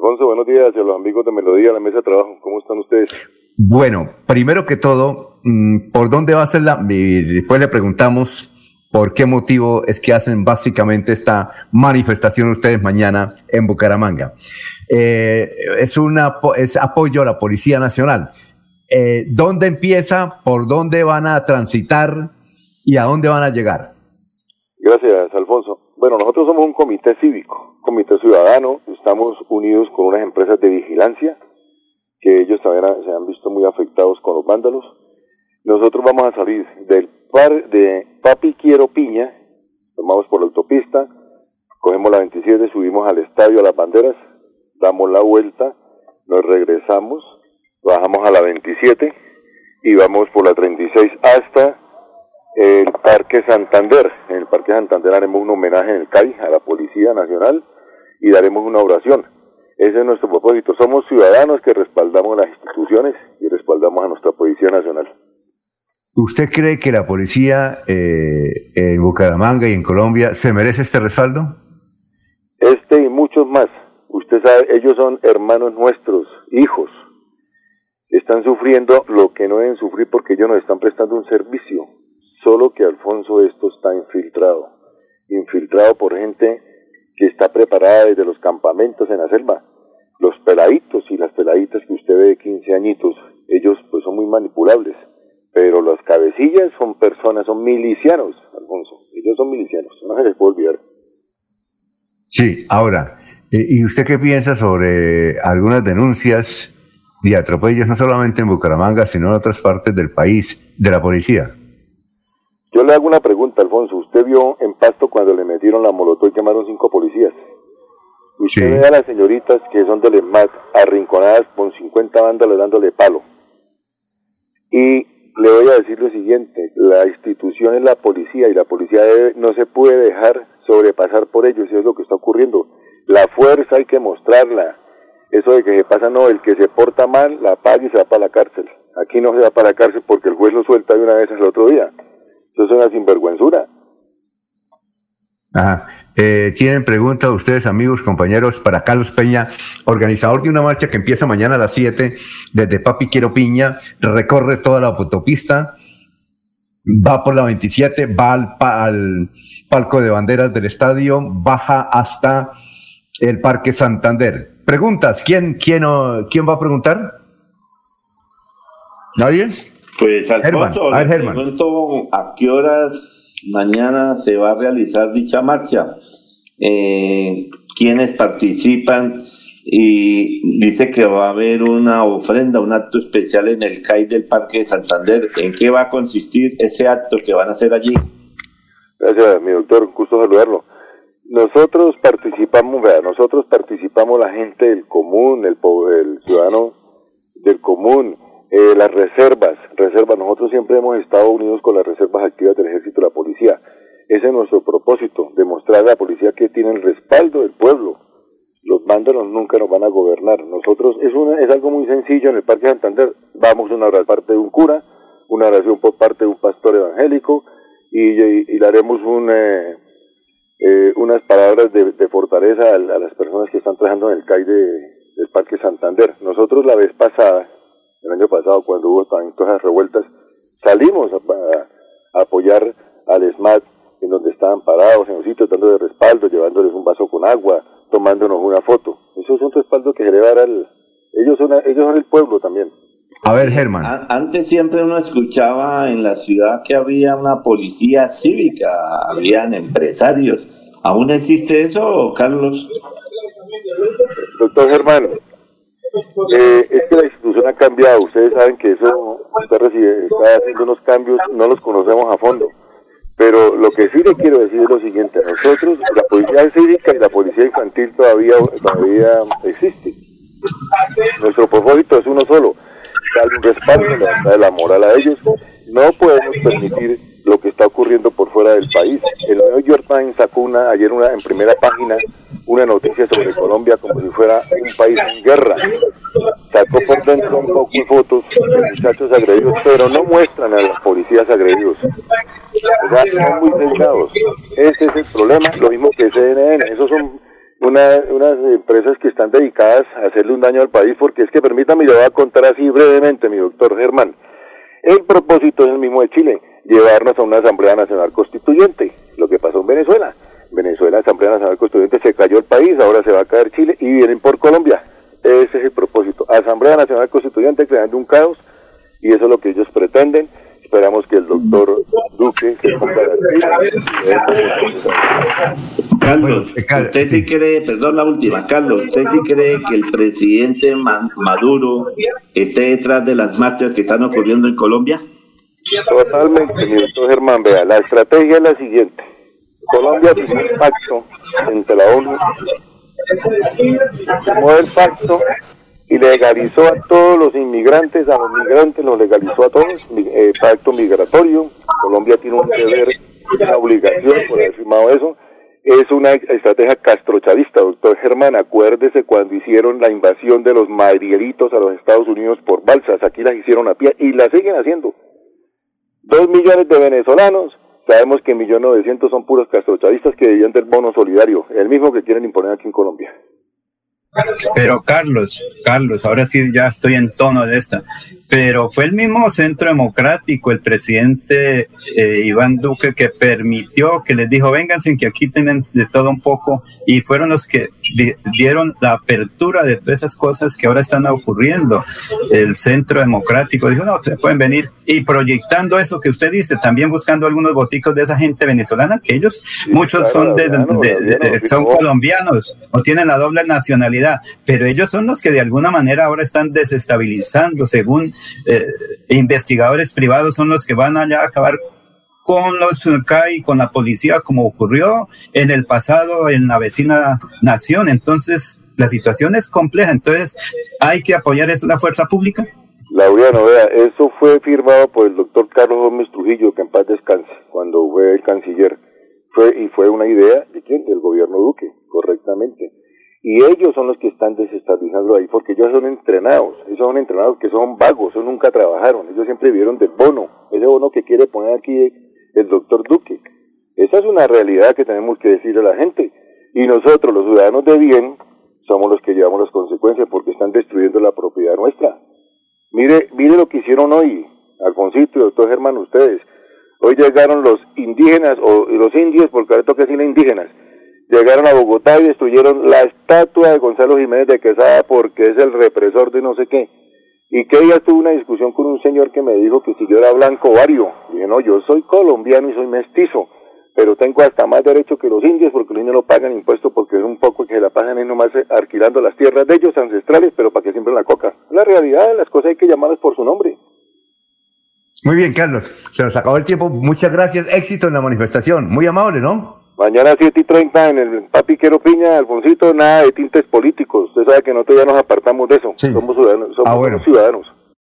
Alfonso, buenos días a los amigos de Melodía, la mesa de trabajo. ¿Cómo están ustedes? Bueno, primero que todo, mm, ¿por dónde va a ser la...? después le preguntamos por qué motivo es que hacen básicamente esta manifestación ustedes mañana en Bucaramanga. Eh, es, una, es apoyo a la Policía Nacional. Eh, ¿Dónde empieza? ¿Por dónde van a transitar? ¿Y a dónde van a llegar? Gracias, Alfonso. Bueno, nosotros somos un comité cívico, comité ciudadano, estamos unidos con unas empresas de vigilancia, que ellos también se han visto muy afectados con los vándalos. Nosotros vamos a salir del par de Papi Quiero Piña, tomamos por la autopista, cogemos la 27, subimos al estadio a las banderas, damos la vuelta, nos regresamos, bajamos a la 27 y vamos por la 36 hasta el Parque Santander. En el Parque Santander haremos un homenaje en el CAI a la Policía Nacional y daremos una oración. Ese es nuestro propósito. Somos ciudadanos que respaldamos las instituciones y respaldamos a nuestra Policía Nacional. ¿Usted cree que la policía eh, en Bucaramanga y en Colombia se merece este respaldo? Este y muchos más. Usted sabe, ellos son hermanos nuestros, hijos. Están sufriendo lo que no deben sufrir porque ellos nos están prestando un servicio. Solo que Alfonso esto está infiltrado. Infiltrado por gente que está preparada desde los campamentos en la selva. Los peladitos y las peladitas que usted ve de 15 añitos, ellos pues son muy manipulables. Pero las cabecillas son personas, son milicianos, Alfonso. Ellos son milicianos, no se les puede olvidar. Sí, ahora, ¿y usted qué piensa sobre algunas denuncias de atropellos, no solamente en Bucaramanga, sino en otras partes del país, de la policía? Yo le hago una pregunta, Alfonso. Usted vio en Pasto cuando le metieron la molotov y quemaron cinco policías. Usted ve a las señoritas que son del ESMAD arrinconadas con 50 bandas dándole palo. Y le voy a decir lo siguiente, la institución es la policía y la policía no se puede dejar sobrepasar por ellos, eso es lo que está ocurriendo. La fuerza hay que mostrarla. Eso de que se pasa, no, el que se porta mal, la paga y se va para la cárcel. Aquí no se va para la cárcel porque el juez lo suelta de una vez al otro día. Es una sinvergüenzura. Ajá. Eh, Tienen preguntas ustedes, amigos, compañeros, para Carlos Peña, organizador de una marcha que empieza mañana a las 7 desde Papi Quiero Piña, recorre toda la autopista, va por la 27, va al, al palco de banderas del estadio, baja hasta el Parque Santander. Preguntas, ¿quién, quién, quién va a preguntar? ¿Nadie? Pues Alfonso, a, a qué horas mañana se va a realizar dicha marcha. Eh, quiénes participan y dice que va a haber una ofrenda, un acto especial en el CAI del Parque de Santander. ¿En qué va a consistir ese acto que van a hacer allí? Gracias, mi doctor, gusto saludarlo. Nosotros participamos, vea, nosotros participamos la gente del común, el, el ciudadano del común, eh, las reservas, reservas, nosotros siempre hemos estado unidos con las reservas activas del ejército y la policía. Ese es nuestro propósito, demostrar a la policía que tiene el respaldo del pueblo. Los vándalos nunca nos van a gobernar. Nosotros, es, una, es algo muy sencillo en el Parque Santander, vamos una oración parte de un cura, una oración por parte de un pastor evangélico y, y, le haremos un, eh, eh, unas palabras de, fortaleza a, las personas que están trabajando en el CAI de, del Parque Santander. Nosotros la vez pasada, el año pasado, cuando hubo también todas las revueltas, salimos a, apoyar al SMAT en donde estaban parados en un sitio dando de respaldo, llevándoles un vaso con agua, tomándonos una foto. Eso es un respaldo que se le va a dar al... Ellos son, ellos son el pueblo también. A ver, Germán. Antes siempre uno escuchaba en la ciudad que había una policía cívica, habían empresarios. ¿Aún existe eso, Carlos? Doctor Germán, eh, es que la institución ha cambiado. Ustedes saben que eso está, está haciendo unos cambios, no los conocemos a fondo. Pero lo que sí le quiero decir es lo siguiente, nosotros, la policía cívica y la policía infantil todavía, todavía existe. Nuestro propósito es uno solo, darle un respaldo, de la moral a ellos. No podemos permitir lo que está ocurriendo del país. El New York Times sacó una, ayer una, en primera página una noticia sobre Colombia como si fuera un país en guerra. Sacó por dentro un poco de fotos de muchachos agredidos, pero no muestran a los policías agredidos. O son muy delgados. Ese es el problema, lo mismo que CNN. Esos son una, unas empresas que están dedicadas a hacerle un daño al país, porque es que permítame, yo voy a contar así brevemente, mi doctor Germán. El propósito es el mismo de Chile, llevarnos a una Asamblea Nacional Constituyente, lo que pasó en Venezuela. Venezuela, Asamblea Nacional Constituyente, se cayó el país, ahora se va a caer Chile y vienen por Colombia. Ese es el propósito. Asamblea Nacional Constituyente creando un caos y eso es lo que ellos pretenden. Esperamos que el doctor Duque se ponga Carlos, usted sí cree, perdón la última, Carlos, ¿usted sí cree que el presidente Maduro esté detrás de las marchas que están ocurriendo en Colombia? Totalmente, mi doctor Germán, vea, la estrategia es la siguiente. Colombia tiene un pacto entre la ONU, tomó el pacto y legalizó a todos los inmigrantes, a los migrantes los legalizó a todos, eh, pacto migratorio, Colombia tiene un deber, una obligación por haber firmado eso, es una estrategia castrochavista, doctor Germán, acuérdese cuando hicieron la invasión de los madrielitos a los Estados Unidos por balsas, aquí las hicieron a pie y las siguen haciendo. Dos millones de venezolanos Sabemos que millón novecientos son puros castrochavistas que vivían del bono solidario, el mismo que quieren imponer aquí en Colombia. Pero Carlos, Carlos, ahora sí ya estoy en tono de esta pero fue el mismo Centro Democrático, el presidente eh, Iván Duque, que permitió, que les dijo, vénganse, que aquí tienen de todo un poco, y fueron los que dieron la apertura de todas esas cosas que ahora están ocurriendo. El Centro Democrático dijo, no, se pueden venir, y proyectando eso que usted dice, también buscando algunos boticos de esa gente venezolana, que ellos, muchos son, de, son colombianos o tienen la doble nacionalidad, pero ellos son los que de alguna manera ahora están desestabilizando, según eh, investigadores privados son los que van allá a acabar con los CAI, con la policía, como ocurrió en el pasado en la vecina nación. Entonces, la situación es compleja. Entonces, hay que apoyar esa la fuerza pública. Laureano, vea, eso fue firmado por el doctor Carlos Gómez Trujillo, que en paz descanse, cuando fue el canciller. Fue, y fue una idea de quién? Del gobierno Duque, correctamente. Y ellos son los que están desestabilizando ahí, porque ellos son entrenados, ellos son entrenados que son vagos, ellos nunca trabajaron, ellos siempre vivieron del bono, ese bono que quiere poner aquí el doctor Duque. Esa es una realidad que tenemos que decirle a la gente. Y nosotros, los ciudadanos de bien, somos los que llevamos las consecuencias porque están destruyendo la propiedad nuestra. Mire, mire lo que hicieron hoy, Alfonsito y doctor Germán, ustedes. Hoy llegaron los indígenas, o los indios, porque ahora toca decirle indígenas, llegaron a Bogotá y destruyeron la estatua de Gonzalo Jiménez de Quesada porque es el represor de no sé qué. Y que ella tuve una discusión con un señor que me dijo que si yo era blanco vario. Dije, no, yo soy colombiano y soy mestizo, pero tengo hasta más derecho que los indios porque los indios no pagan impuestos porque es un poco que la pagan ahí nomás alquilando las tierras de ellos ancestrales, pero para que siempre la coca. La realidad, las cosas hay que llamarlas por su nombre. Muy bien, Carlos. Se nos acabó el tiempo. Muchas gracias. Éxito en la manifestación. Muy amable, ¿no? Mañana a 7 y 30 en el Papi Quiero Piña, Alfonsito, nada de tintes políticos. Usted sabe que nosotros ya nos apartamos de eso. Somos ciudadanos. Somos ah, ciudadanos.